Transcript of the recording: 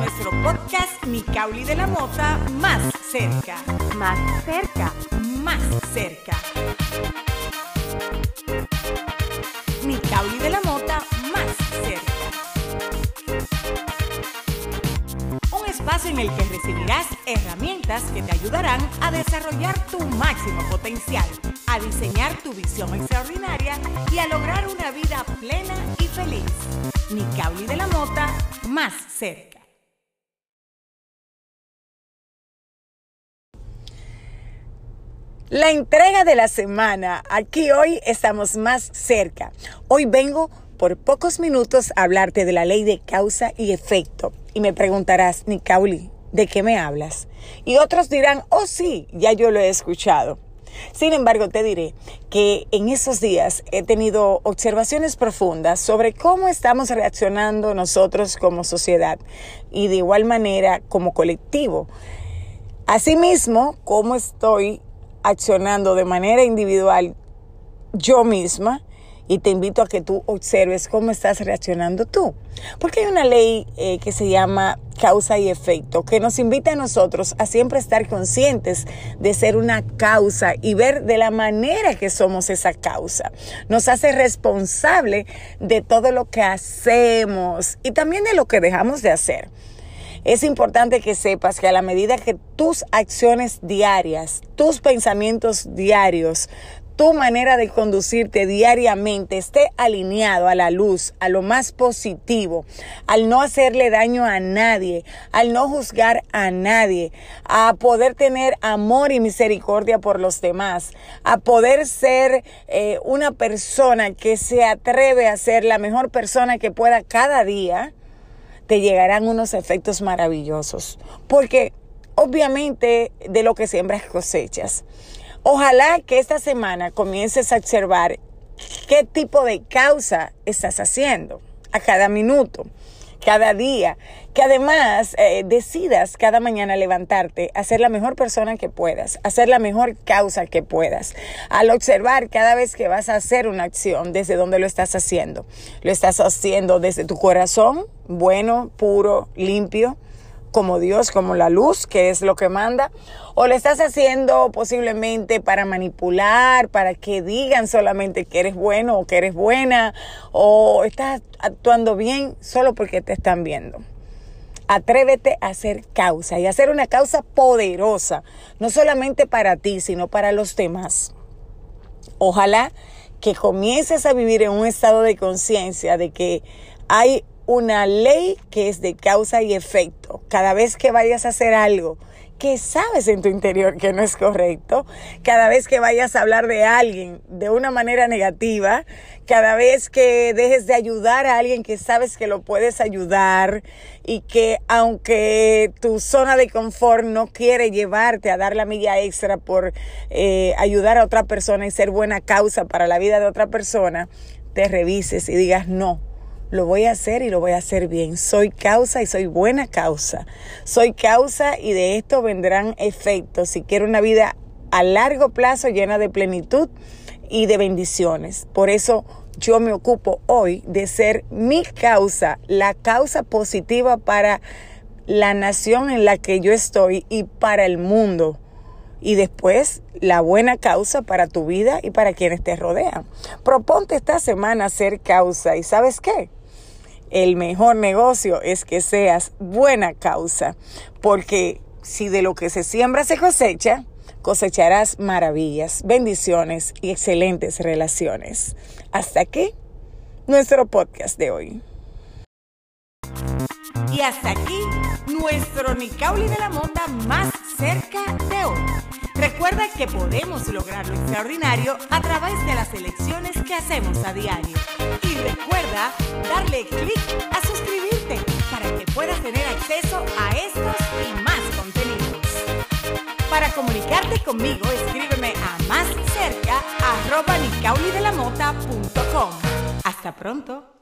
nuestro podcast Nicauli de la Mota más cerca. Más cerca. Más cerca. Nicauli de la Mota más cerca. Un espacio en el que recibirás herramientas que te ayudarán a desarrollar tu máximo potencial, a diseñar tu visión extraordinaria y a lograr una vida plena y feliz. Nicauli de la Mota más cerca. La entrega de la semana. Aquí hoy estamos más cerca. Hoy vengo por pocos minutos a hablarte de la ley de causa y efecto. Y me preguntarás, Nicauli, ¿de qué me hablas? Y otros dirán, oh sí, ya yo lo he escuchado. Sin embargo, te diré que en esos días he tenido observaciones profundas sobre cómo estamos reaccionando nosotros como sociedad y de igual manera como colectivo. Asimismo, cómo estoy accionando de manera individual yo misma y te invito a que tú observes cómo estás reaccionando tú. Porque hay una ley eh, que se llama causa y efecto, que nos invita a nosotros a siempre estar conscientes de ser una causa y ver de la manera que somos esa causa. Nos hace responsable de todo lo que hacemos y también de lo que dejamos de hacer. Es importante que sepas que a la medida que tus acciones diarias, tus pensamientos diarios, tu manera de conducirte diariamente esté alineado a la luz, a lo más positivo, al no hacerle daño a nadie, al no juzgar a nadie, a poder tener amor y misericordia por los demás, a poder ser eh, una persona que se atreve a ser la mejor persona que pueda cada día, te llegarán unos efectos maravillosos. Porque obviamente de lo que siembras cosechas. Ojalá que esta semana comiences a observar qué tipo de causa estás haciendo a cada minuto, cada día, que además eh, decidas cada mañana levantarte a ser la mejor persona que puedas, a ser la mejor causa que puedas, al observar cada vez que vas a hacer una acción desde donde lo estás haciendo. Lo estás haciendo desde tu corazón, bueno, puro, limpio, como Dios, como la luz, que es lo que manda, o lo estás haciendo posiblemente para manipular, para que digan solamente que eres bueno o que eres buena, o estás actuando bien solo porque te están viendo. Atrévete a hacer causa y hacer una causa poderosa, no solamente para ti, sino para los demás. Ojalá que comiences a vivir en un estado de conciencia de que hay una ley que es de causa y efecto. Cada vez que vayas a hacer algo que sabes en tu interior que no es correcto, cada vez que vayas a hablar de alguien de una manera negativa, cada vez que dejes de ayudar a alguien que sabes que lo puedes ayudar y que aunque tu zona de confort no quiere llevarte a dar la milla extra por eh, ayudar a otra persona y ser buena causa para la vida de otra persona, te revises y digas no lo voy a hacer y lo voy a hacer bien. Soy causa y soy buena causa. Soy causa y de esto vendrán efectos. Si quiero una vida a largo plazo llena de plenitud y de bendiciones. Por eso yo me ocupo hoy de ser mi causa, la causa positiva para la nación en la que yo estoy y para el mundo. Y después la buena causa para tu vida y para quienes te rodean. Proponte esta semana ser causa y sabes qué? El mejor negocio es que seas buena causa, porque si de lo que se siembra se cosecha, cosecharás maravillas, bendiciones y excelentes relaciones. Hasta aquí nuestro podcast de hoy. Y hasta aquí nuestro Nicauli de la Mota más cerca. Recuerda que podemos lograr lo extraordinario a través de las elecciones que hacemos a diario. Y recuerda darle clic a suscribirte para que puedas tener acceso a estos y más contenidos. Para comunicarte conmigo, escríbeme a más cerca Hasta pronto.